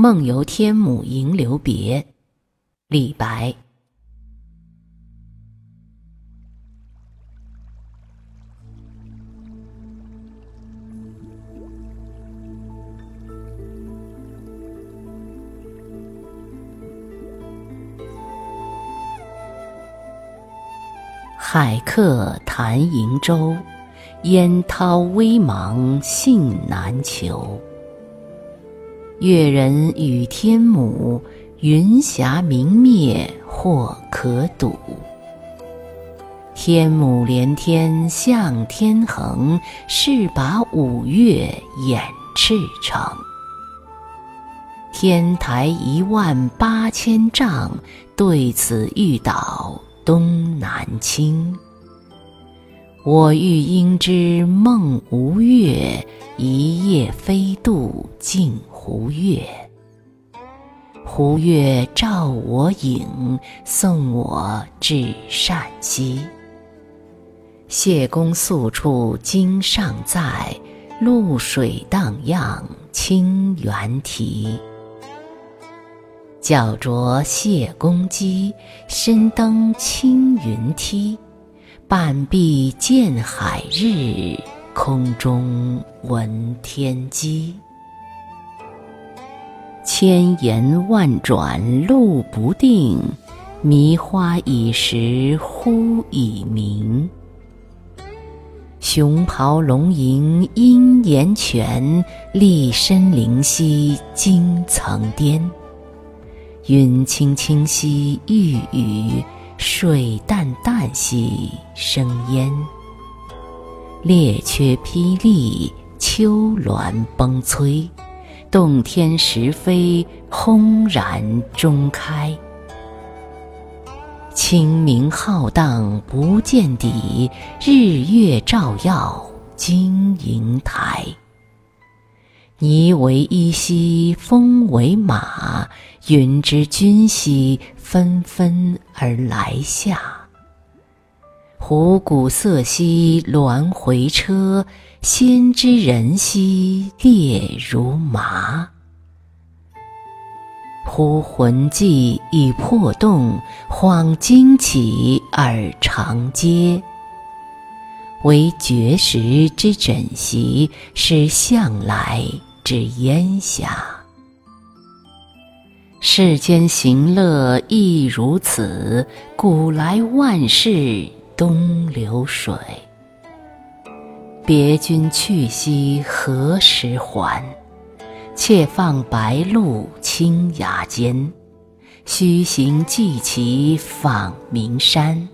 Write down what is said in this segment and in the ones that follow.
梦游天姥吟留别，李白。海客谈瀛洲，烟涛微茫信难求。越人语天姥，云霞明灭或可睹。天姥连天向天横，势把五岳掩赤城。天台一万八千丈，对此欲倒东南倾。我欲应知梦无月，一夜飞渡镜湖月。湖月照我影，送我至善溪。谢公宿处今尚在，渌水荡漾清猿啼。脚着谢公屐，身登青云梯。半壁见海日，空中闻天鸡。千言万转路不定，迷花已识忽已明。熊咆龙吟殷岩泉，栗深灵犀惊层巅。云青青兮欲雨。水淡淡兮生烟，列缺霹雳，丘峦崩摧，洞天石扉，轰然中开。清明浩荡不见底，日月照耀金银台。霓为衣兮风为马，云之君兮纷纷而来下。虎鼓瑟兮鸾回车，先知人兮列如麻。忽魂悸已魄动，恍惊起而长嗟。惟绝食之枕席，是向来。之烟霞，世间行乐亦如此。古来万事东流水。别君去兮何时还？且放白鹿青崖间。须行即骑访名山。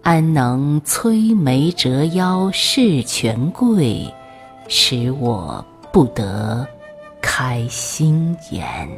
安能摧眉折腰事权贵，使我。不得开心颜。